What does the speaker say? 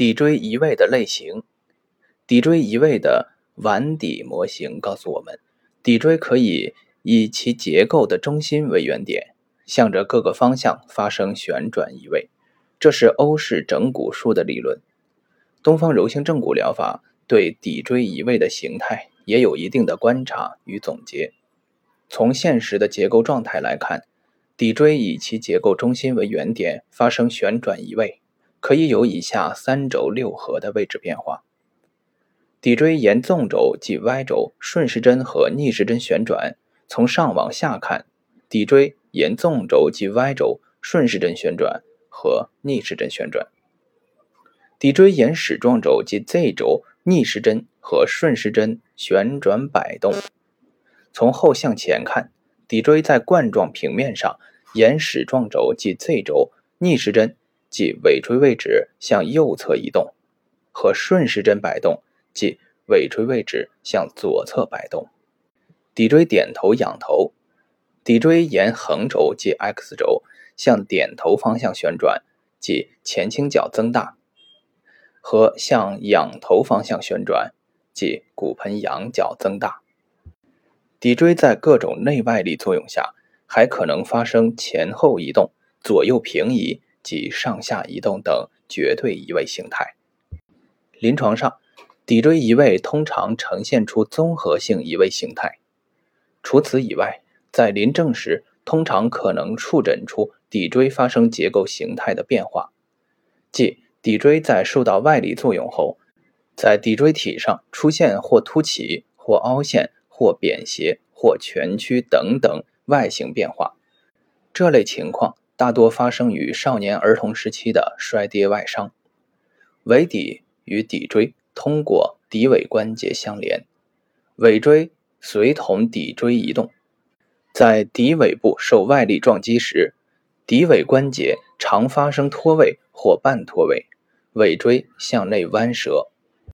骶椎移位的类型，骶椎移位的碗底模型告诉我们，骶椎可以以其结构的中心为原点，向着各个方向发生旋转移位。这是欧式整骨术的理论。东方柔性正骨疗法对骶椎移位的形态也有一定的观察与总结。从现实的结构状态来看，骶椎以其结构中心为原点发生旋转移位。可以有以下三轴六合的位置变化：骶椎沿纵轴即 Y 轴顺时针和逆时针旋转。从上往下看，骶椎沿纵轴即 Y 轴顺时针旋转和逆时针旋转。骶椎沿矢状轴即 Z 轴逆时针和顺时针旋转摆动。从后向前看，骶椎在冠状平面上沿矢状轴即 Z 轴逆时针。即尾椎位置向右侧移动，和顺时针摆动，即尾椎位置向左侧摆动。骶椎点头仰头，骶椎沿横轴即 X 轴向点头方向旋转，即前倾角增大；和向仰头方向旋转，即骨盆仰角增大。骶椎在各种内外力作用下，还可能发生前后移动、左右平移。及上下移动等绝对移位形态。临床上，骶椎移位通常呈现出综合性移位形态。除此以外，在临证时，通常可能触诊出骶椎发生结构形态的变化，即骶椎在受到外力作用后，在骶椎体上出现或凸起、或凹陷、或扁斜、或蜷曲等等外形变化。这类情况。大多发生于少年儿童时期的摔跌外伤。尾骶与骶椎通过骶尾关节相连，尾椎随同骶椎移动。在骶尾部受外力撞击时，骶尾关节常发生脱位或半脱位，尾椎向内弯折。